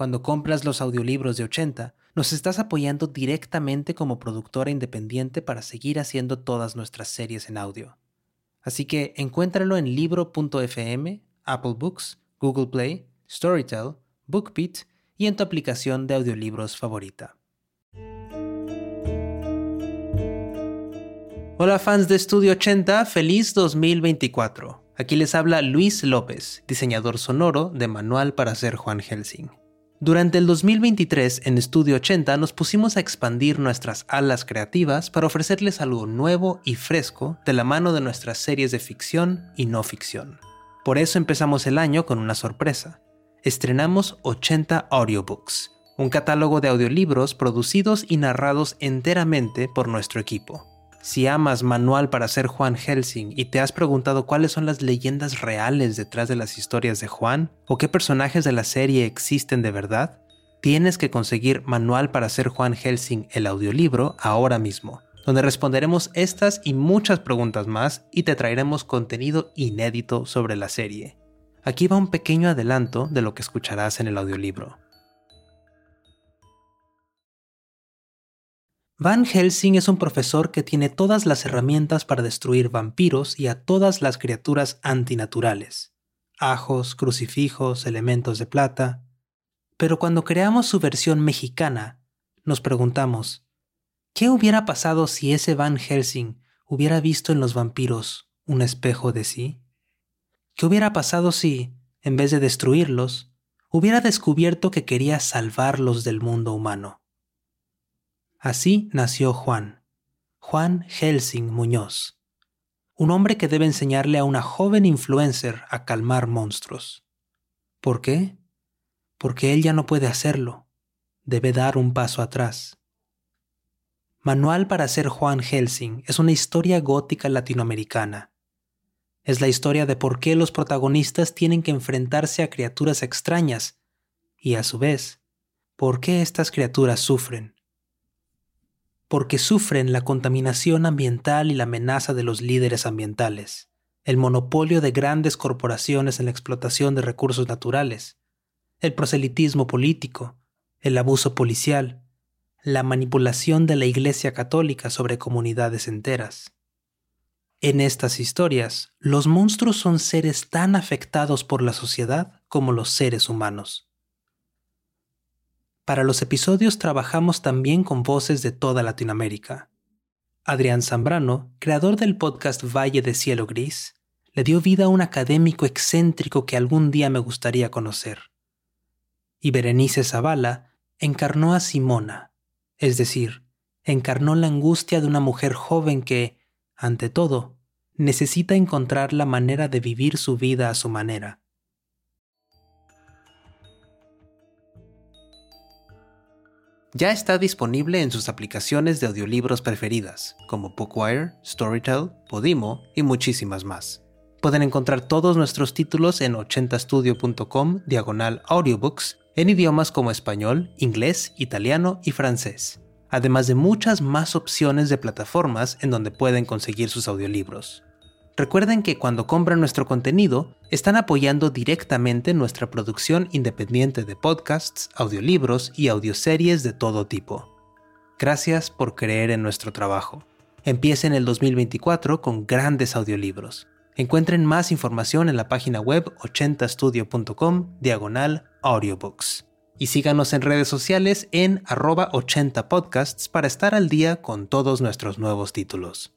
cuando compras los audiolibros de 80, nos estás apoyando directamente como productora independiente para seguir haciendo todas nuestras series en audio. Así que encuéntralo en libro.fm, Apple Books, Google Play, Storytel, BookBeat y en tu aplicación de audiolibros favorita. Hola fans de Estudio 80, feliz 2024. Aquí les habla Luis López, diseñador sonoro de Manual para ser Juan Helsing. Durante el 2023 en Estudio 80 nos pusimos a expandir nuestras alas creativas para ofrecerles algo nuevo y fresco de la mano de nuestras series de ficción y no ficción. Por eso empezamos el año con una sorpresa. Estrenamos 80 audiobooks, un catálogo de audiolibros producidos y narrados enteramente por nuestro equipo. Si amas Manual para ser Juan Helsing y te has preguntado cuáles son las leyendas reales detrás de las historias de Juan o qué personajes de la serie existen de verdad, tienes que conseguir Manual para ser Juan Helsing el audiolibro ahora mismo, donde responderemos estas y muchas preguntas más y te traeremos contenido inédito sobre la serie. Aquí va un pequeño adelanto de lo que escucharás en el audiolibro. Van Helsing es un profesor que tiene todas las herramientas para destruir vampiros y a todas las criaturas antinaturales. Ajos, crucifijos, elementos de plata. Pero cuando creamos su versión mexicana, nos preguntamos, ¿qué hubiera pasado si ese Van Helsing hubiera visto en los vampiros un espejo de sí? ¿Qué hubiera pasado si, en vez de destruirlos, hubiera descubierto que quería salvarlos del mundo humano? Así nació Juan, Juan Helsing Muñoz, un hombre que debe enseñarle a una joven influencer a calmar monstruos. ¿Por qué? Porque él ya no puede hacerlo, debe dar un paso atrás. Manual para ser Juan Helsing es una historia gótica latinoamericana. Es la historia de por qué los protagonistas tienen que enfrentarse a criaturas extrañas y a su vez, por qué estas criaturas sufren porque sufren la contaminación ambiental y la amenaza de los líderes ambientales, el monopolio de grandes corporaciones en la explotación de recursos naturales, el proselitismo político, el abuso policial, la manipulación de la Iglesia Católica sobre comunidades enteras. En estas historias, los monstruos son seres tan afectados por la sociedad como los seres humanos. Para los episodios trabajamos también con voces de toda Latinoamérica. Adrián Zambrano, creador del podcast Valle de Cielo Gris, le dio vida a un académico excéntrico que algún día me gustaría conocer. Y Berenice Zavala encarnó a Simona, es decir, encarnó la angustia de una mujer joven que, ante todo, necesita encontrar la manera de vivir su vida a su manera ya está disponible en sus aplicaciones de audiolibros preferidas, como Bookwire, Storytel, Podimo y muchísimas más. Pueden encontrar todos nuestros títulos en 80studio.com diagonal audiobooks en idiomas como español, inglés, italiano y francés, además de muchas más opciones de plataformas en donde pueden conseguir sus audiolibros. Recuerden que cuando compran nuestro contenido, están apoyando directamente nuestra producción independiente de podcasts, audiolibros y audioseries de todo tipo. Gracias por creer en nuestro trabajo. Empiecen el 2024 con grandes audiolibros. Encuentren más información en la página web 80studio.com diagonal audiobooks. Y síganos en redes sociales en arroba 80podcasts para estar al día con todos nuestros nuevos títulos.